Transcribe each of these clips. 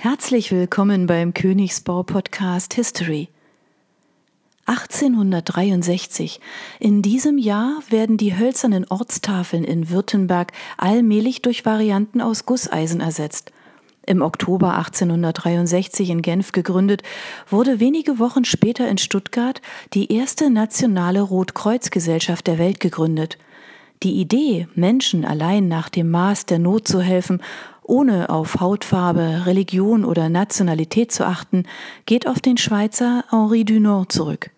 Herzlich willkommen beim Königsbau Podcast History. 1863. In diesem Jahr werden die hölzernen Ortstafeln in Württemberg allmählich durch Varianten aus Gusseisen ersetzt. Im Oktober 1863 in Genf gegründet, wurde wenige Wochen später in Stuttgart die erste nationale Rotkreuzgesellschaft der Welt gegründet. Die Idee, Menschen allein nach dem Maß der Not zu helfen, ohne auf Hautfarbe, Religion oder Nationalität zu achten, geht auf den Schweizer Henri Dunant zurück.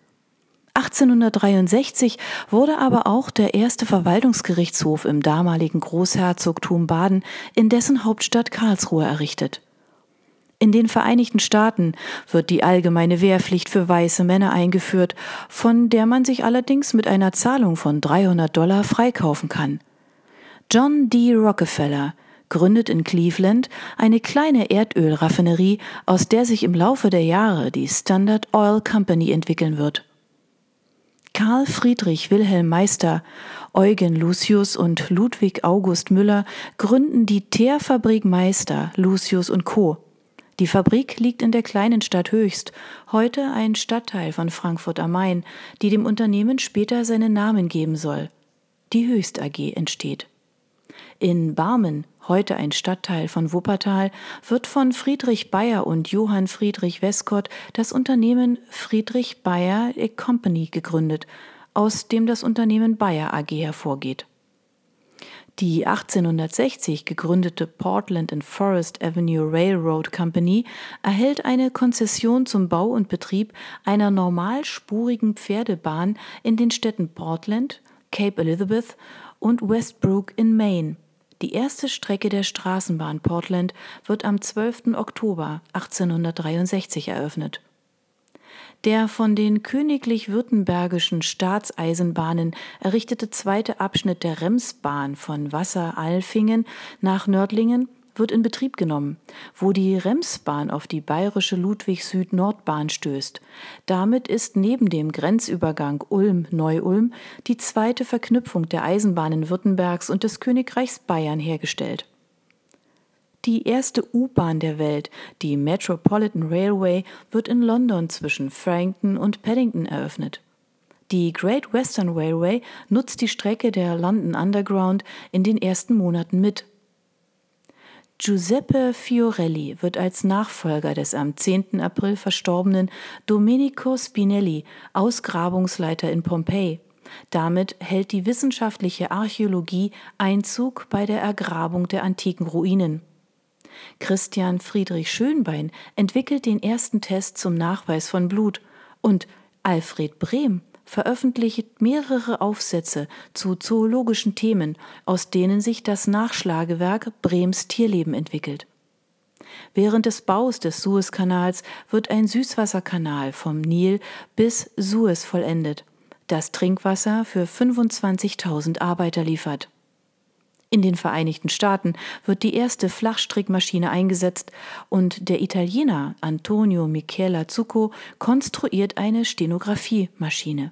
1863 wurde aber auch der erste Verwaltungsgerichtshof im damaligen Großherzogtum Baden in dessen Hauptstadt Karlsruhe errichtet. In den Vereinigten Staaten wird die allgemeine Wehrpflicht für weiße Männer eingeführt, von der man sich allerdings mit einer Zahlung von 300 Dollar freikaufen kann. John D. Rockefeller gründet in Cleveland eine kleine Erdölraffinerie, aus der sich im Laufe der Jahre die Standard Oil Company entwickeln wird. Karl Friedrich Wilhelm Meister, Eugen Lucius und Ludwig August Müller gründen die Teerfabrik Meister, Lucius und Co. Die Fabrik liegt in der kleinen Stadt Höchst, heute ein Stadtteil von Frankfurt am Main, die dem Unternehmen später seinen Namen geben soll. Die Höchst AG entsteht. In Barmen, heute ein Stadtteil von Wuppertal, wird von Friedrich Bayer und Johann Friedrich Westcott das Unternehmen Friedrich Bayer Company gegründet, aus dem das Unternehmen Bayer AG hervorgeht. Die 1860 gegründete Portland and Forest Avenue Railroad Company erhält eine Konzession zum Bau und Betrieb einer normalspurigen Pferdebahn in den Städten Portland, Cape Elizabeth und Westbrook in Maine. Die erste Strecke der Straßenbahn Portland wird am 12. Oktober 1863 eröffnet. Der von den königlich-württembergischen Staatseisenbahnen errichtete zweite Abschnitt der Remsbahn von Wasser-Alfingen nach Nördlingen wird in Betrieb genommen, wo die Remsbahn auf die bayerische Ludwig-Süd-Nordbahn stößt. Damit ist neben dem Grenzübergang Ulm-Neu-Ulm die zweite Verknüpfung der Eisenbahnen Württembergs und des Königreichs Bayern hergestellt die erste U-Bahn der Welt, die Metropolitan Railway, wird in London zwischen Frankton und Paddington eröffnet. Die Great Western Railway nutzt die Strecke der London Underground in den ersten Monaten mit. Giuseppe Fiorelli wird als Nachfolger des am 10. April verstorbenen Domenico Spinelli Ausgrabungsleiter in Pompeji. Damit hält die wissenschaftliche Archäologie Einzug bei der Ergrabung der antiken Ruinen. Christian Friedrich Schönbein entwickelt den ersten Test zum Nachweis von Blut und Alfred Brehm veröffentlicht mehrere Aufsätze zu zoologischen Themen, aus denen sich das Nachschlagewerk Brems Tierleben entwickelt. Während des Baus des Suezkanals wird ein Süßwasserkanal vom Nil bis Suez vollendet, das Trinkwasser für 25.000 Arbeiter liefert. In den Vereinigten Staaten wird die erste Flachstrickmaschine eingesetzt und der Italiener Antonio Michela Zucco konstruiert eine Stenografiemaschine.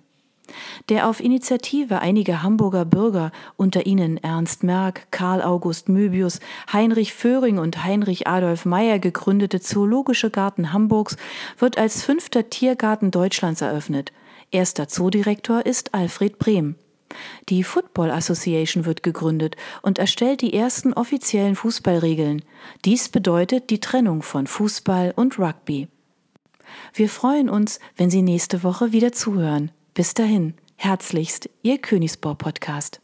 Der auf Initiative einiger Hamburger Bürger, unter ihnen Ernst Merck, Karl August Möbius, Heinrich Föhring und Heinrich Adolf Meyer gegründete Zoologische Garten Hamburgs wird als fünfter Tiergarten Deutschlands eröffnet. Erster Zoodirektor ist Alfred Brehm. Die Football Association wird gegründet und erstellt die ersten offiziellen Fußballregeln. Dies bedeutet die Trennung von Fußball und Rugby. Wir freuen uns, wenn Sie nächste Woche wieder zuhören. Bis dahin, herzlichst, Ihr Königsbau Podcast.